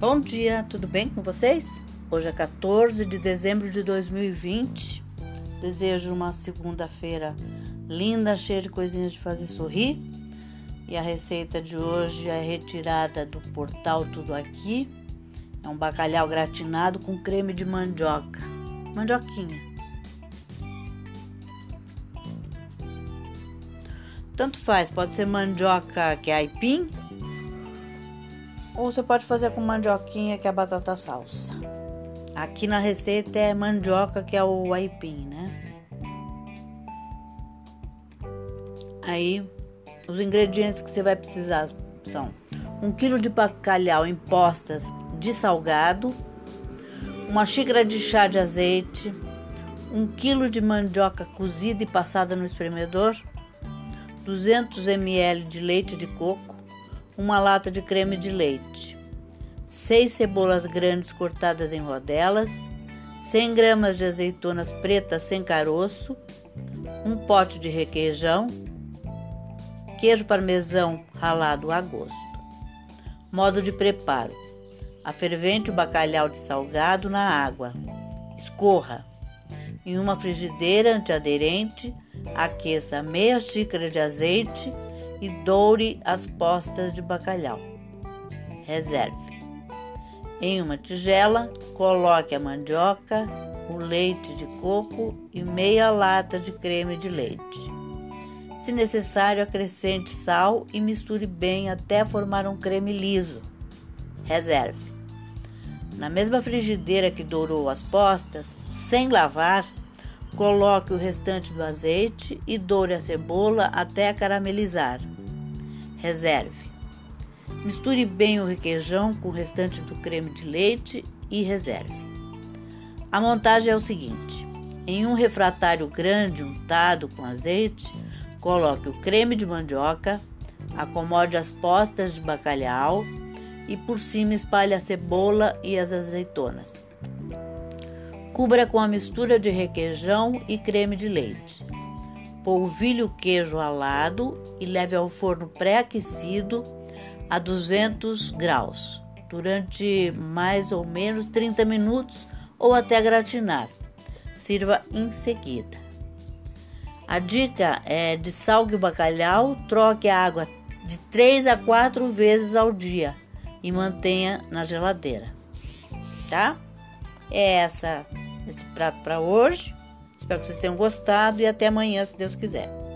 Bom dia, tudo bem com vocês? Hoje é 14 de dezembro de 2020. Desejo uma segunda-feira linda, cheia de coisinhas de fazer sorrir. E a receita de hoje é retirada do portal Tudo Aqui. É um bacalhau gratinado com creme de mandioca. Mandioquinha. Tanto faz, pode ser mandioca que é aipim ou você pode fazer com mandioquinha, que é a batata salsa. Aqui na receita é mandioca, que é o aipim, né? Aí, os ingredientes que você vai precisar são 1 kg de bacalhau em postas de salgado, uma xícara de chá de azeite, 1 kg de mandioca cozida e passada no espremedor, 200 ml de leite de coco, uma lata de creme de leite, 6 cebolas grandes cortadas em rodelas, 100 gramas de azeitonas pretas sem caroço, um pote de requeijão, queijo parmesão ralado a gosto. Modo de preparo: afervente o bacalhau de salgado na água, escorra. Em uma frigideira antiaderente, aqueça meia xícara de azeite e doure as postas de bacalhau. Reserve. Em uma tigela, coloque a mandioca, o leite de coco e meia lata de creme de leite. Se necessário, acrescente sal e misture bem até formar um creme liso. Reserve. Na mesma frigideira que dourou as postas, sem lavar, Coloque o restante do azeite e doure a cebola até caramelizar. Reserve. Misture bem o requeijão com o restante do creme de leite e reserve. A montagem é o seguinte: em um refratário grande untado com azeite, coloque o creme de mandioca, acomode as postas de bacalhau e por cima espalhe a cebola e as azeitonas. Cubra com a mistura de requeijão e creme de leite. Polvilhe o queijo ralado e leve ao forno pré-aquecido a 200 graus durante mais ou menos 30 minutos ou até gratinar. Sirva em seguida. A dica é de salgue o bacalhau, troque a água de 3 a 4 vezes ao dia e mantenha na geladeira. Tá? É essa esse prato para hoje. Espero que vocês tenham gostado e até amanhã, se Deus quiser.